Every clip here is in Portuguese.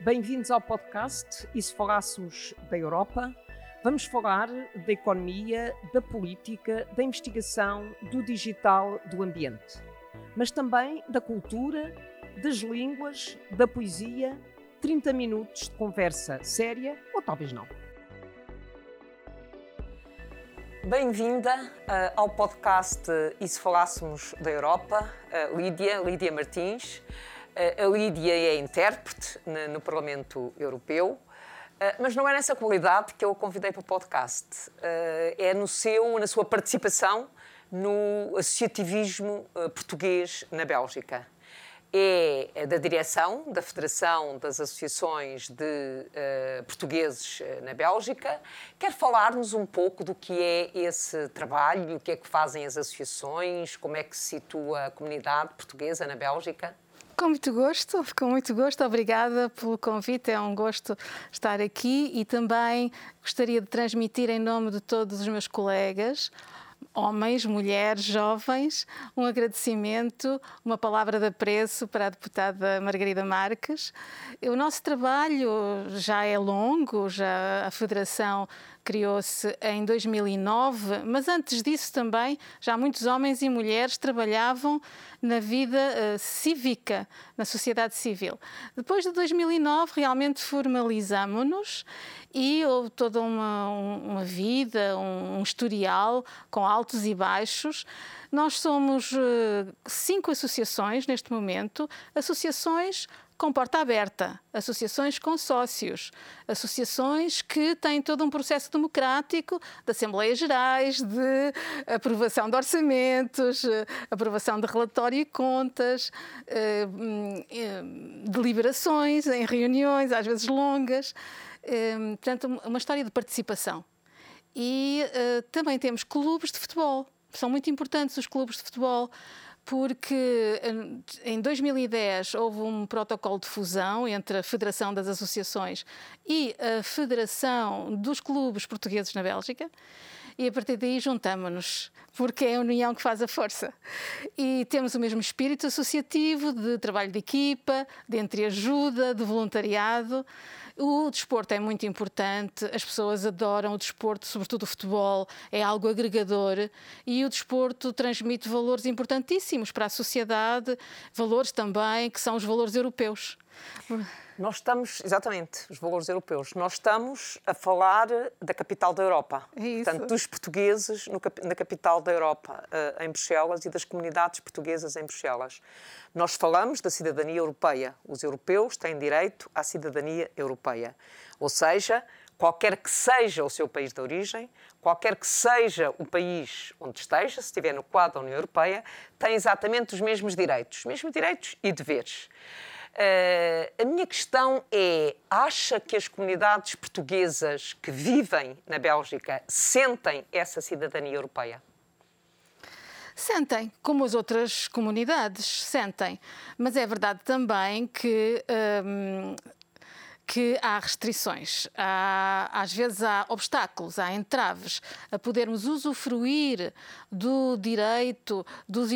Bem-vindos ao podcast E se falássemos da Europa? Vamos falar da economia, da política, da investigação, do digital, do ambiente. Mas também da cultura, das línguas, da poesia. 30 minutos de conversa séria ou talvez não. Bem-vinda uh, ao podcast E se falássemos da Europa, uh, Lídia, Lídia Martins. Uh, a Lídia é intérprete no, Parlamento Europeu, mas não é nessa qualidade que eu a convidei para o podcast. é no seu, na sua participação no associativismo português na Bélgica é da direção da Federação das Associações de uh, Portugueses eh, na Bélgica. Quer falar-nos um pouco do que é esse trabalho, o que é que fazem as associações, como é que se situa a comunidade portuguesa na Bélgica? Com muito gosto, com muito gosto. Obrigada pelo convite. É um gosto estar aqui e também gostaria de transmitir em nome de todos os meus colegas homens, mulheres, jovens, um agradecimento, uma palavra de apreço para a deputada Margarida Marques. O nosso trabalho já é longo, já a Federação criou-se em 2009, mas antes disso também já muitos homens e mulheres trabalhavam na vida uh, cívica, na sociedade civil. Depois de 2009, realmente formalizamos-nos e houve toda uma, uma vida, um, um historial com altos e baixos. Nós somos uh, cinco associações neste momento, associações com porta aberta, associações com sócios, associações que têm todo um processo democrático de Assembleias Gerais, de aprovação de orçamentos, eh, aprovação de relatório e contas, eh, hum, eh, deliberações em reuniões, às vezes longas. Portanto, uma história de participação. E também temos clubes de futebol. São muito importantes os clubes de futebol porque em 2010 houve um protocolo de fusão entre a Federação das Associações e a Federação dos Clubes Portugueses na Bélgica. E a partir daí juntamos-nos, porque é a união que faz a força. E temos o mesmo espírito associativo de trabalho de equipa, de entreajuda, de voluntariado. O desporto é muito importante, as pessoas adoram o desporto, sobretudo o futebol, é algo agregador e o desporto transmite valores importantíssimos para a sociedade, valores também que são os valores europeus. Nós estamos, exatamente, os valores europeus. Nós estamos a falar da capital da Europa. É isso. Portanto, dos portugueses no, na capital da Europa, uh, em Bruxelas, e das comunidades portuguesas em Bruxelas. Nós falamos da cidadania europeia. Os europeus têm direito à cidadania europeia. Ou seja, qualquer que seja o seu país de origem, qualquer que seja o país onde esteja, se estiver no quadro da União Europeia, tem exatamente os mesmos direitos, os mesmos direitos e deveres. Uh, a minha questão é: acha que as comunidades portuguesas que vivem na Bélgica sentem essa cidadania europeia? Sentem, como as outras comunidades sentem. Mas é verdade também que um, que há restrições, há, às vezes há obstáculos, há entraves a podermos usufruir do direito, dos,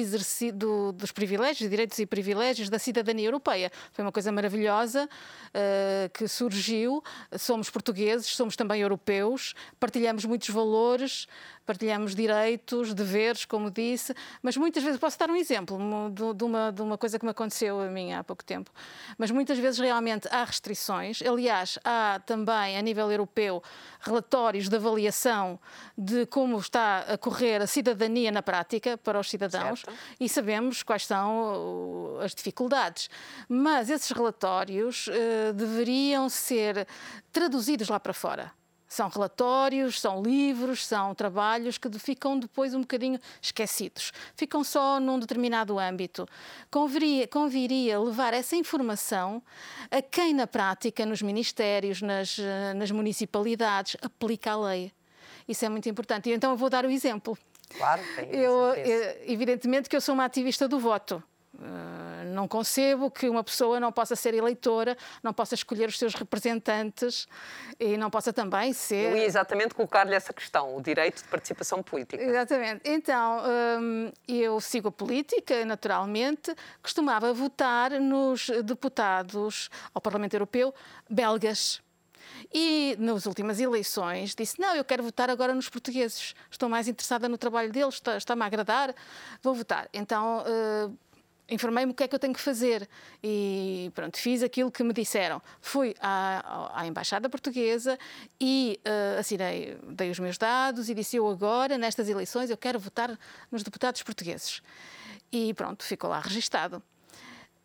do, dos privilégios, direitos e privilégios da cidadania europeia. Foi uma coisa maravilhosa uh, que surgiu. Somos portugueses, somos também europeus, partilhamos muitos valores, partilhamos direitos, deveres, como disse, mas muitas vezes, posso dar um exemplo de uma, de uma coisa que me aconteceu a mim há pouco tempo, mas muitas vezes realmente há restrições. Aliás, há também, a nível europeu, relatórios de avaliação de como está a correr a cidadania na prática para os cidadãos certo. e sabemos quais são as dificuldades. Mas esses relatórios uh, deveriam ser traduzidos lá para fora. São relatórios, são livros, são trabalhos que ficam depois um bocadinho esquecidos, ficam só num determinado âmbito. Conviria, conviria levar essa informação a quem, na prática, nos ministérios, nas, nas municipalidades, aplica a lei. Isso é muito importante. E então eu vou dar o exemplo. Claro, tem eu, Evidentemente que eu sou uma ativista do voto não concebo que uma pessoa não possa ser eleitora, não possa escolher os seus representantes e não possa também ser. Eu ia exatamente colocar-lhe essa questão, o direito de participação política. Exatamente. Então, um, eu sigo a política, naturalmente, costumava votar nos deputados ao Parlamento Europeu belgas. E nas últimas eleições disse: Não, eu quero votar agora nos portugueses. Estou mais interessada no trabalho deles, está-me está a agradar, vou votar. Então. Uh, informei-me o que é que eu tenho que fazer e pronto, fiz aquilo que me disseram. Fui à, à Embaixada Portuguesa e uh, assinei, dei os meus dados e disse eu agora, nestas eleições, eu quero votar nos deputados portugueses. E pronto, ficou lá registado.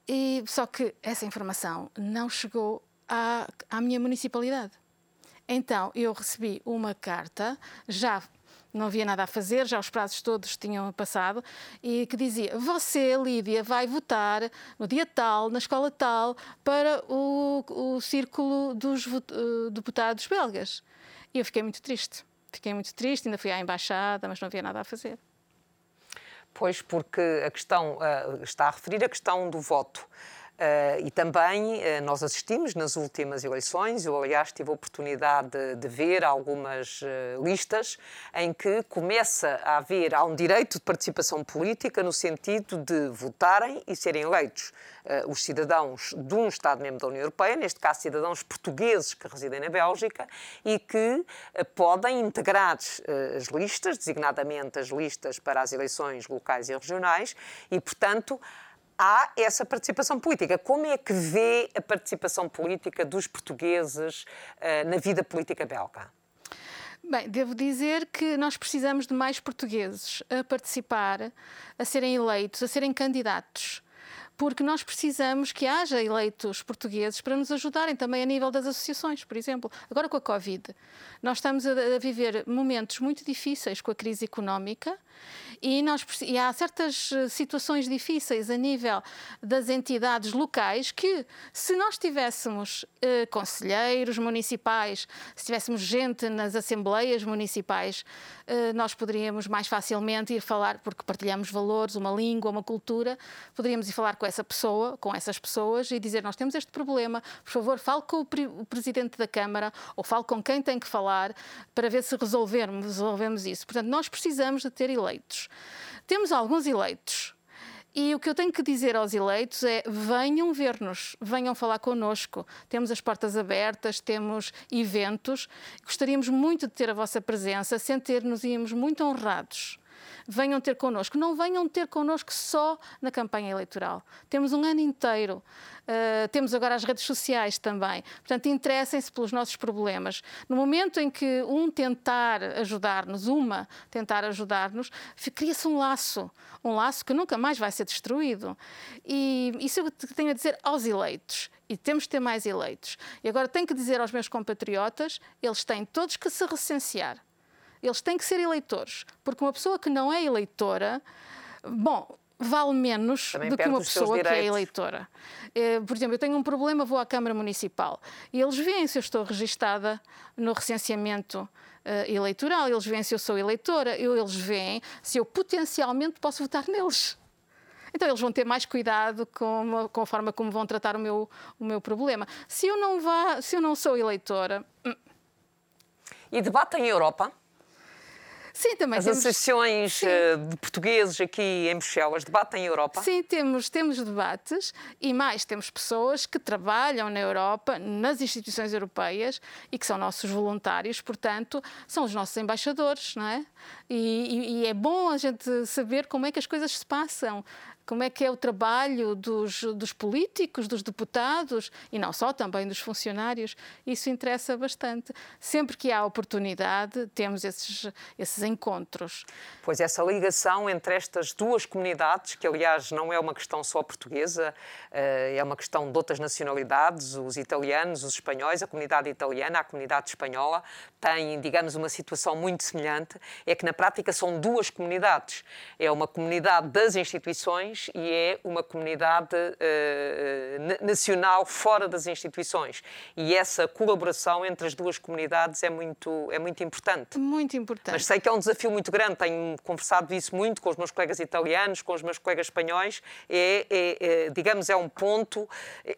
E, só que essa informação não chegou à, à minha municipalidade. Então eu recebi uma carta, já não havia nada a fazer, já os prazos todos tinham passado, e que dizia: Você, Lídia, vai votar no dia tal, na escola tal, para o, o círculo dos uh, deputados belgas. E eu fiquei muito triste. Fiquei muito triste, ainda fui à embaixada, mas não havia nada a fazer. Pois, porque a questão uh, está a referir a questão do voto. Uh, e também uh, nós assistimos nas últimas eleições, eu aliás tive a oportunidade de, de ver algumas uh, listas em que começa a haver, há um direito de participação política no sentido de votarem e serem eleitos os cidadãos de um Estado-membro da União Europeia, neste caso cidadãos portugueses que residem na Bélgica e que podem integrar as listas, designadamente as listas para as eleições locais e regionais, e portanto há essa participação política. Como é que vê a participação política dos portugueses uh, na vida política belga? Bem, devo dizer que nós precisamos de mais portugueses a participar, a serem eleitos, a serem candidatos porque nós precisamos que haja eleitos portugueses para nos ajudarem também a nível das associações, por exemplo. Agora com a Covid, nós estamos a, viver momentos muito difíceis com a crise económica e, nós, e há certas eh, situações difíceis a nível das entidades locais que, se nós tivéssemos eh, conselheiros municipais, se tivéssemos gente nas assembleias municipais, eh, nós poderíamos mais facilmente ir falar, porque partilhamos valores, uma língua, uma cultura, poderíamos ir falar com essa pessoa, com essas pessoas e dizer: Nós temos este problema, por favor, fale com o, o presidente da Câmara ou fale com quem tem que falar para ver se resolvermos, resolvemos isso. Portanto, nós precisamos de ter eleitos. Temos alguns eleitos. E o que eu tenho que dizer aos eleitos é: venham ver-nos, venham falar connosco. Temos as portas abertas, temos eventos. Gostaríamos muito de ter a vossa presença, sentir-nos íamos muito honrados venham ter connosco. Não venham ter connosco só na campanha eleitoral. Temos um ano inteiro. Uh, temos agora as redes sociais também. Portanto, interessem-se pelos nossos problemas. No momento em que um tentar ajudar-nos, uma tentar ajudar-nos, cria-se um laço. Um laço que nunca mais vai ser destruído. E isso eu tenho a dizer aos eleitos e temos de ter mais eleitos. E agora tenho que dizer aos meus compatriotas: eles têm todos que se recensear eles têm que ser eleitores, porque uma pessoa que não é eleitora, bom, vale menos Também do que uma pessoa que é eleitora. Eh, por exemplo, eu tenho um problema, vou à Câmara Municipal e eles veem se eu estou registada no recenseamento uh, eleitoral, eles veem se eu sou eleitora, eles veem se eu potencialmente posso votar neles. Então eles vão ter mais cuidado com, com a forma como vão tratar o meu, o meu problema. Se eu não vá, se eu não sou eleitora. Hum. E debate em Europa? Sim, também As temos... associações Sim. Eh, de portugueses aqui em Bruxelas debatem em Europa? Sim, temos, temos debates e mais, temos pessoas que trabalham na Europa, nas instituições europeias e que são nossos voluntários, portanto, são os nossos embaixadores, não é? E, e, e é bom a gente saber como é que as coisas se passam como é que é o trabalho dos, dos políticos, dos deputados e não só, também dos funcionários. Isso interessa bastante. Sempre que há oportunidade, temos esses, esses encontros. Pois essa ligação entre estas duas comunidades, que aliás não é uma questão só portuguesa, eh, é uma questão de outras nacionalidades, os italianos, os espanhóis, a comunidade italiana, a comunidade espanhola, têm, digamos, uma situação muito semelhante, é que na prática são duas comunidades. É uma comunidade das instituições instituições e é uma comunidade uh, nacional fora das instituições. E essa colaboração entre as duas comunidades é muito, é muito importante. Muito importante. Mas sei que é um desafio muito grande. Tenho conversado isso muito com os meus colegas italianos, com os meus colegas espanhóis. É, é, é digamos, é um ponto,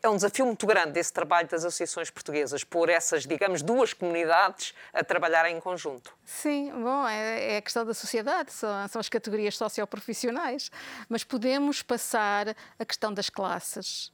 é um desafio muito grande esse trabalho das associações portuguesas, por essas, digamos, duas comunidades a trabalharem em conjunto. Sim, bom, é, é a questão da sociedade, são, são as categorias socioprofissionais, mas podemos passar a questão das classes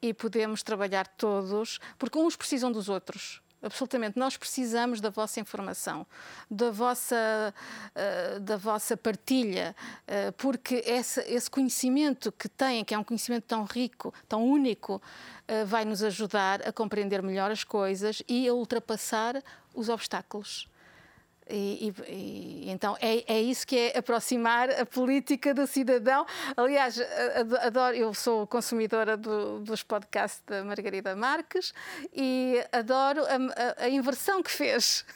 e podemos trabalhar todos, porque uns precisam dos outros. Absolutamente, nós precisamos da vossa informação, da vossa, uh, da vossa partilha, uh, porque esse, esse, conhecimento que têm, que é um conhecimento tão rico, tão único, uh, vai nos ajudar a compreender melhor as coisas e a ultrapassar os obstáculos. E, e, então é, é isso que é aproximar a política do cidadão. Aliás, adoro, eu sou consumidora do, dos podcasts da Margarida Marques e adoro a, a, a inversão que fez.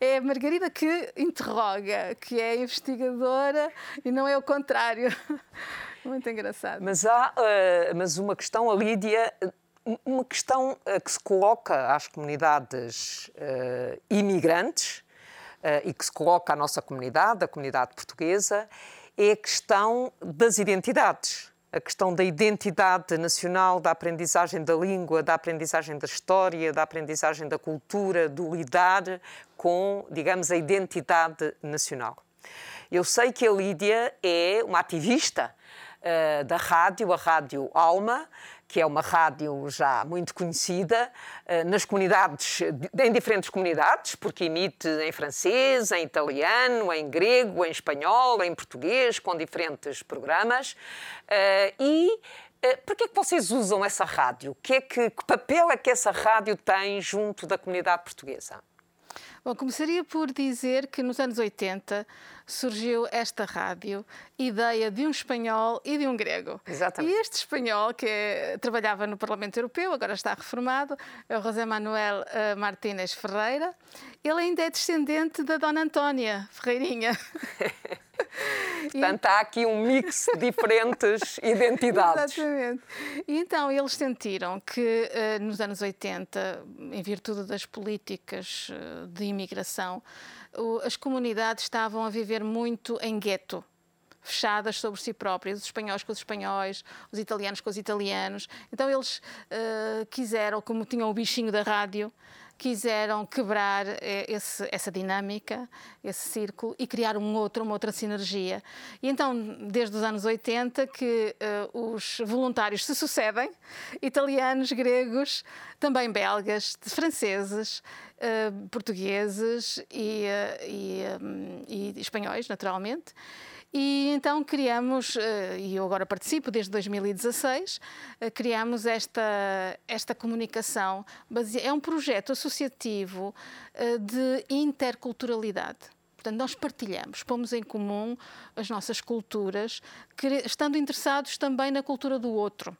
É a Margarida que interroga, que é investigadora e não é o contrário. Muito engraçado. Mas há uh, mas uma questão, a Lídia, uma questão uh, que se coloca às comunidades uh, imigrantes e que se coloca à nossa comunidade, a comunidade portuguesa, é a questão das identidades. A questão da identidade nacional, da aprendizagem da língua, da aprendizagem da história, da aprendizagem da cultura, do lidar com, digamos, a identidade nacional. Eu sei que a Lídia é uma ativista uh, da rádio, a Rádio Alma, que é uma rádio já muito conhecida eh, nas comunidades, em diferentes comunidades, porque emite em francês, em italiano, em grego, em espanhol, em português, com diferentes programas. Eh, e eh, por que é que vocês usam essa rádio? Que, é que, que papel é que essa rádio tem junto da comunidade portuguesa? Bom, começaria por dizer que nos anos 80 surgiu esta rádio, ideia de um espanhol e de um grego. Exatamente. E este espanhol, que é, trabalhava no Parlamento Europeu, agora está reformado, é o José Manuel uh, Martínez Ferreira. Ele ainda é descendente da Dona Antónia Ferreirinha. Portanto, há aqui um mix de diferentes identidades. Exatamente. E então eles sentiram que uh, nos anos 80, em virtude das políticas uh, de imigração, as comunidades estavam a viver muito em gueto fechadas sobre si próprias, os espanhóis com os espanhóis, os italianos com os italianos. Então eles quiseram, como tinham o bichinho da rádio, quiseram quebrar eh, esse, essa dinâmica, esse círculo e criar um outro, uma outra sinergia. E então, desde os anos 80, que uh, os voluntários se sucedem, italianos, gregos, também belgas, franceses, uh, portugueses e, uh, e, um, e espanhóis, naturalmente. E então criamos, eh, e eu agora participo desde 2016, eh, criamos esta, esta comunicação. É um projeto associativo eh, de interculturalidade. Portanto, nós partilhamos, pomos em comum as nossas culturas, estando interessados também na cultura do outro.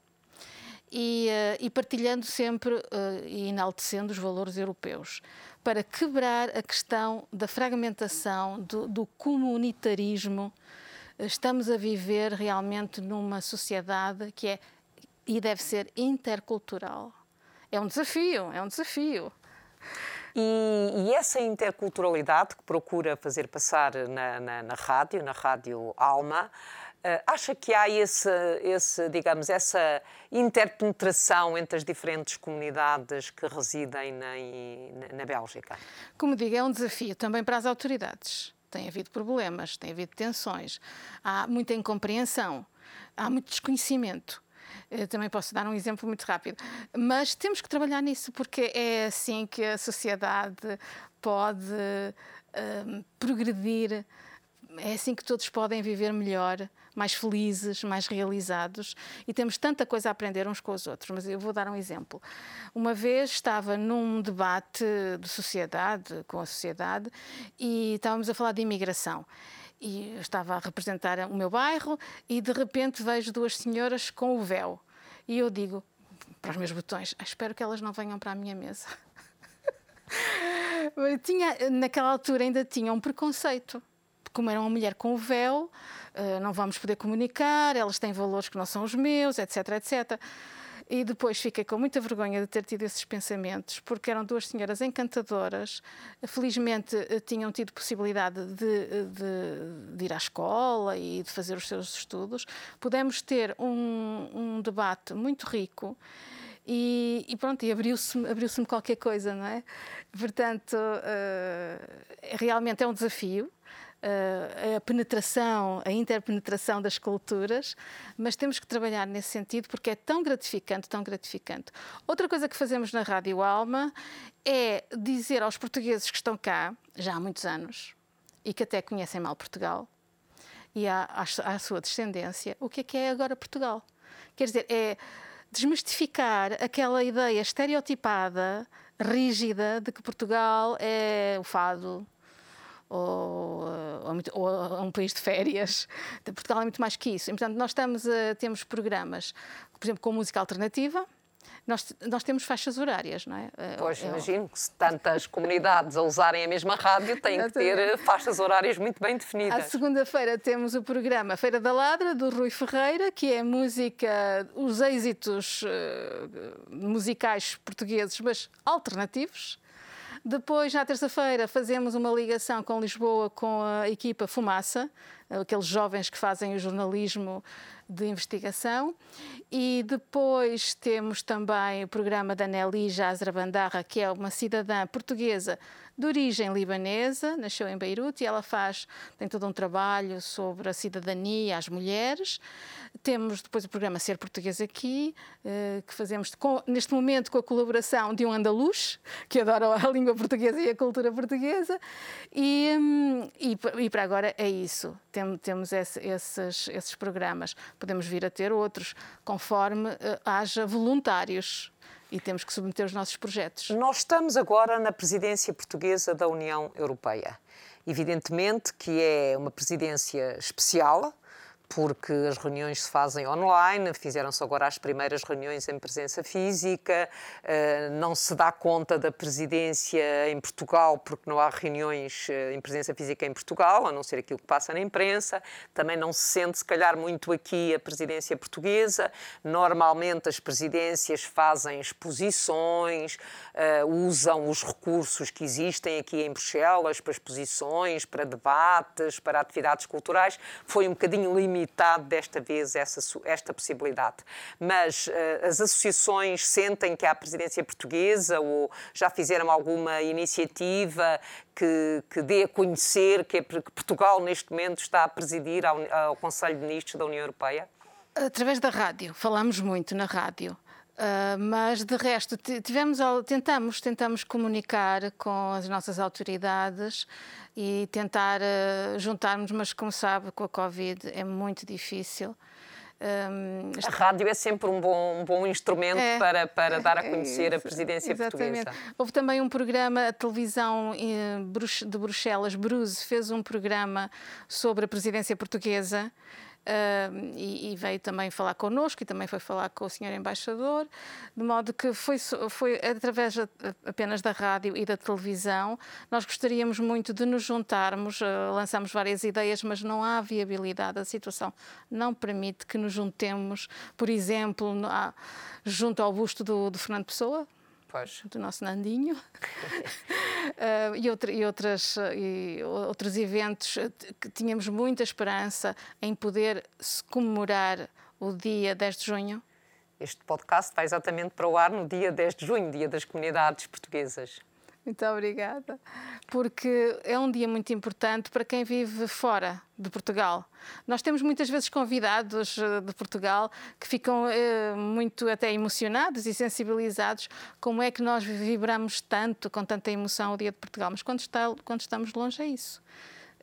E, e partilhando sempre e enaltecendo os valores europeus, para quebrar a questão da fragmentação, do, do comunitarismo estamos a viver realmente numa sociedade que é e deve ser intercultural. É um desafio, é um desafio. E, e essa interculturalidade que procura fazer passar na, na, na rádio, na rádio Alma, uh, acha que há esse, esse, digamos, essa interpenetração entre as diferentes comunidades que residem na, na Bélgica? Como digo, é um desafio também para as autoridades tem havido problemas, tem havido tensões, há muita incompreensão, há muito desconhecimento. Eu também posso dar um exemplo muito rápido. Mas temos que trabalhar nisso, porque é assim que a sociedade pode uh, progredir, é assim que todos podem viver melhor mais felizes, mais realizados e temos tanta coisa a aprender uns com os outros. Mas eu vou dar um exemplo. Uma vez estava num debate de sociedade, com a sociedade, e estávamos a falar de imigração. E eu estava a representar o meu bairro e de repente vejo duas senhoras com o véu. E eu digo para os meus botões: ah, espero que elas não venham para a minha mesa. tinha, naquela altura ainda tinha um preconceito como era uma mulher com véu, uh, não vamos poder comunicar, elas têm valores que não são os meus, etc, etc. E depois fiquei com muita vergonha de ter tido esses pensamentos, porque eram duas senhoras encantadoras, felizmente eh, tinham tido possibilidade de, de, de ir à escola e de fazer os seus estudos. Pudemos ter um, um debate muito rico. E, e, pronto, e abriu-se abriu qualquer coisa, não é? Portanto, uh, realmente é um desafio, a penetração, a interpenetração das culturas, mas temos que trabalhar nesse sentido porque é tão gratificante, tão gratificante. Outra coisa que fazemos na Rádio Alma é dizer aos portugueses que estão cá, já há muitos anos, e que até conhecem mal Portugal, e à sua descendência, o que é que é agora Portugal. Quer dizer, é desmistificar aquela ideia estereotipada, rígida, de que Portugal é o fado, ou, ou, ou, a um país de férias. Portugal é muito mais que isso. E, portanto, nós estamos a, temos programas, por exemplo, com música alternativa. Nós, nós temos faixas horárias, não é? Eh, pois, é, imagino que se tantas comunidades a usarem a mesma rádio, têm que ter eh, faixas horárias muito bem definidas. À segunda-feira temos o programa Feira da Ladra, do Rui Ferreira, que é música, os êxitos uh, musicais portugueses, mas alternativos. Depois, na terça-feira, fazemos uma ligação com Lisboa com a equipa Fumaça, aqueles jovens que fazem o jornalismo de investigação. E depois temos também o programa da Nelly Jazra Bandarra, que é uma cidadã portuguesa de origem libanesa, nasceu em Beirute e ela faz, tem todo um trabalho sobre a cidadania, as mulheres. Temos depois o programa Ser Português Aqui, eh, que fazemos neste momento com a colaboração de um andaluz, que adora a língua portuguesa e a cultura portuguesa. E, hum, e, e para agora é isso. Tem, temos esse, esses, esses programas. Podemos vir a ter outros, conforme eh, haja voluntários e temos que submeter os nossos projetos. Nós estamos agora na presidência portuguesa da União Europeia. Evidentemente que é uma presidência especial, porque as reuniões se fazem online, fizeram-se agora as primeiras reuniões em presença física, eh, não se dá conta da presidência em Portugal, porque não há reuniões eh, em presença física em Portugal, a não ser aquilo que passa na imprensa, também não se sente, se calhar, muito aqui a presidência portuguesa. Normalmente as presidências fazem exposições, eh, usam os recursos que existem aqui em Bruxelas para exposições, para debates, para atividades culturais. Foi um bocadinho limitado limitado desta vez essa, esta possibilidade. Mas uh, as associações sentem que há a presidência portuguesa ou já fizeram alguma iniciativa que, que dê a conhecer que, é, que Portugal neste momento está a presidir ao, ao Conselho de Ministros da União Europeia? Através da rádio, falamos muito na rádio. Uh, mas de resto tivemos tentamos tentamos comunicar com as nossas autoridades e tentar uh, juntarmos mas como sabe com a covid é muito difícil um, a rádio é sempre um bom, um bom instrumento é, para, para dar a conhecer é, a presidência exatamente. portuguesa. Houve também um programa, a televisão eh, de Bruxelas, Bruce, fez um programa sobre a presidência portuguesa Uh, e, e, veio também falar connosco e também foi falar com o senhor embaixador, de modo que foi, foi através apenas da rádio e da televisão. Nós gostaríamos muito de nos juntarmos, uh, lançamos várias ideias, mas não há viabilidade. A situação não permite que nos juntemos, por exemplo, no, a, junto ao busto do, do Fernando Pessoa, Pois. do nosso Nandinho uh, e, outra, e, outras, e outros eventos que tínhamos muita esperança em poder comemorar o dia 10 de junho. Este podcast vai exatamente para o ar no dia 10 de junho, Dia das Comunidades Portuguesas. Muito obrigada. Porque é um dia muito importante para quem vive fora de Portugal. Nós temos muitas vezes convidados eh, de Portugal que ficam eh, muito até emocionados e sensibilizados como é que nós vibramos tanto, com tanta emoção o Dia de Portugal. Mas quando, está, quando estamos longe é isso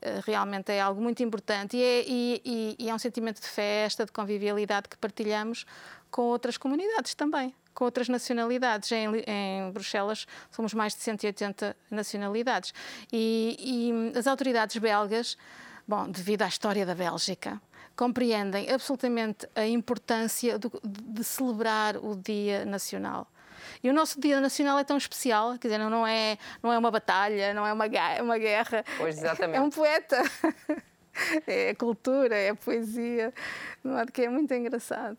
eh, realmente é algo muito importante e é, e, e é, um sentimento de festa, de convivialidade que partilhamos com outras comunidades também com outras nacionalidades. Em, em, Bruxelas somos mais de 180 nacionalidades. E, e as autoridades belgas, bom, devido à história da Bélgica, compreendem absolutamente a importância do, de celebrar o Dia Nacional. E o nosso Dia Nacional é tão especial, quer dizer, não é, não é uma batalha, não é uma, uma guerra. Pois, exatamente. É um poeta. é a cultura, é a poesia, de modo que é muito engraçado.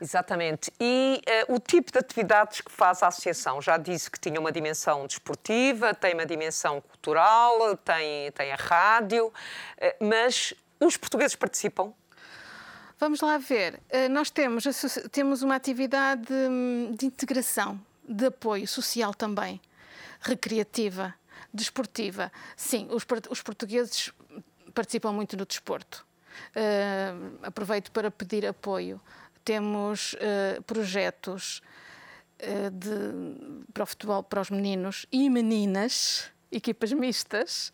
Exatamente. E uh, o tipo de atividades que faz a associação? Já disse que tinha uma dimensão desportiva, tem uma dimensão cultural, tem, tem a rádio, uh, mas os portugueses participam? Vamos lá ver. Uh, nós temos, temos uma atividade hum, de integração, de apoio social também, recreativa, desportiva. Sim, os, os portugueses participam muito no desporto. Uh, aproveito para pedir apoio. Temos uh, projetos uh, de, para o futebol para os meninos e meninas, equipas mistas,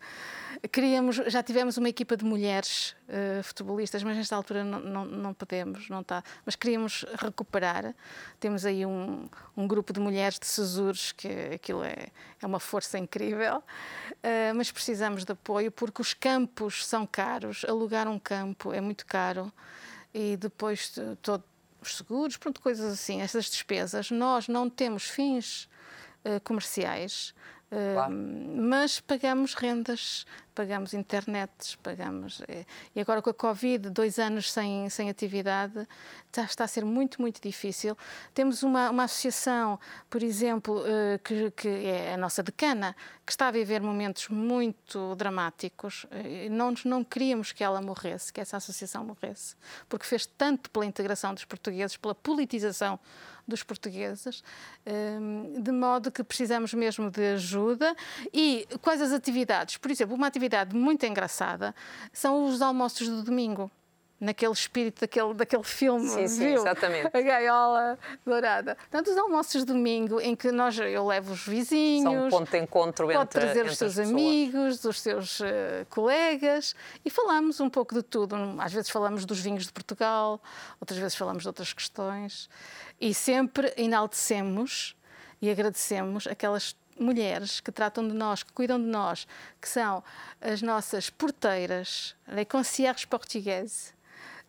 Queríamos, já tivemos uma equipa de mulheres uh, futebolistas, mas nesta altura não, não, não, podemos, não está. Mas queríamos recuperar. Temos aí um, um grupo de mulheres de Sesures, que aquilo é, é uma força incrível, uh, mas precisamos de apoio porque os campos são caros. Alugar um campo é muito caro e depois todo, os seguros, pronto, coisas assim, essas despesas. Nós não temos fins uh, comerciais. Claro. mas pagamos rendas pagamos internets, pagamos. É, e agora com a Covid, dois anos sem, sem atividade, está, está a ser muito, muito difícil. Temos uma, uma associação, por exemplo, eh, que, que é a nossa decana, que está a viver momentos muito dramáticos. Eh, não, não queríamos que ela morresse, que essa associação morresse, porque fez tanto pela integração dos portugueses, pela politização dos portugueses, ehm, de modo que precisamos mesmo de ajuda. E quais as atividades? Por exemplo, uma atividade atividade muito engraçada são os almoços do domingo naquele espírito daquele, daquele filme, sim, sim, viu? Exatamente. A gaiola dourada. Portanto, os almoços de domingo em que nós, eu levo os vizinhos. São um ponto de encontro pode entre trazer entre os seus amigos, os seus uh, colegas e falamos um pouco de tudo. Às vezes falamos dos vinhos de Portugal, outras vezes falamos de outras questões e sempre enaltecemos e agradecemos aquelas mulheres que tratam de nós, que cuidam de nós, que são as nossas porteiras, les concierges portugueses,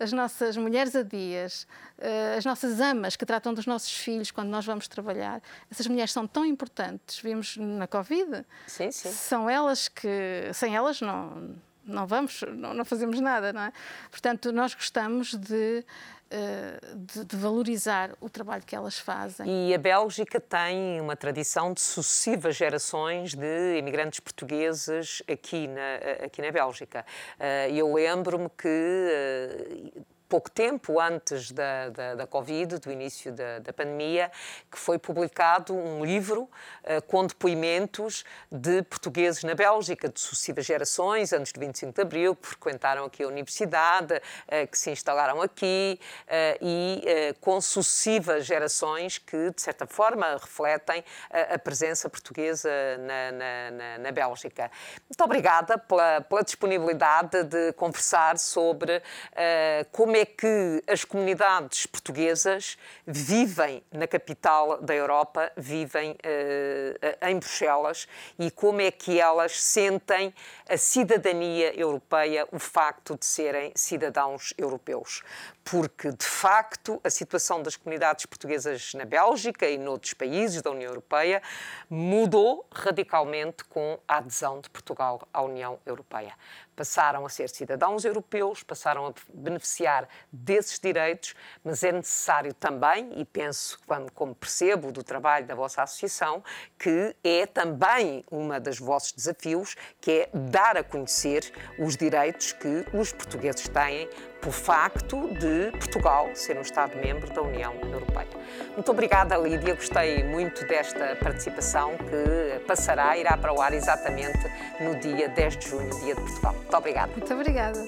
as nossas mulheres a dias, eh, as nossas amas que tratam dos nossos filhos quando nós vamos trabalhar. Essas mulheres são tão importantes. Vimos na Covid. Sim, sim. São elas que, sem elas não não vamos, não, não fazemos nada, não é? Portanto, nós gostamos de eh, de, de, valorizar o trabalho que elas fazem. E a Bélgica tem uma tradição de sucessivas gerações de imigrantes portugueses aqui na, aqui na Bélgica. Eh, eu lembro-me que eh, pouco tempo antes da, da, da Covid, do início da, da, pandemia, que foi publicado um livro uh, com depoimentos de portugueses na Bélgica, de sucessivas gerações, antes do 25 de Abril, que frequentaram aqui a universidade, uh, que se instalaram aqui uh, e com sucessivas gerações que, de certa forma, refletem a presença portuguesa na, na, na, na, Bélgica. Muito obrigada pela, pela disponibilidade de conversar sobre como é que as comunidades portuguesas vivem na capital da Europa, vivem uh, em Bruxelas, e como é que elas sentem a cidadania europeia, o facto de serem cidadãos europeus porque, de facto, a situação das comunidades portuguesas na Bélgica e noutros países da União Europeia mudou radicalmente com a adesão de Portugal à União Europeia. Passaram a ser cidadãos europeus, passaram a beneficiar desses direitos, mas é necessário também, e penso, como percebo do trabalho da vossa associação, que é também uma dos vossos desafios, que é dar a conhecer os direitos que os portugueses têm por facto de Portugal ser um Estado-membro da União Europeia. Muito obrigada, Lídia. Gostei muito desta participação que passará, irá para o ar exatamente no dia 10 de junho, dia de Portugal. Muito obrigada. Muito obrigada.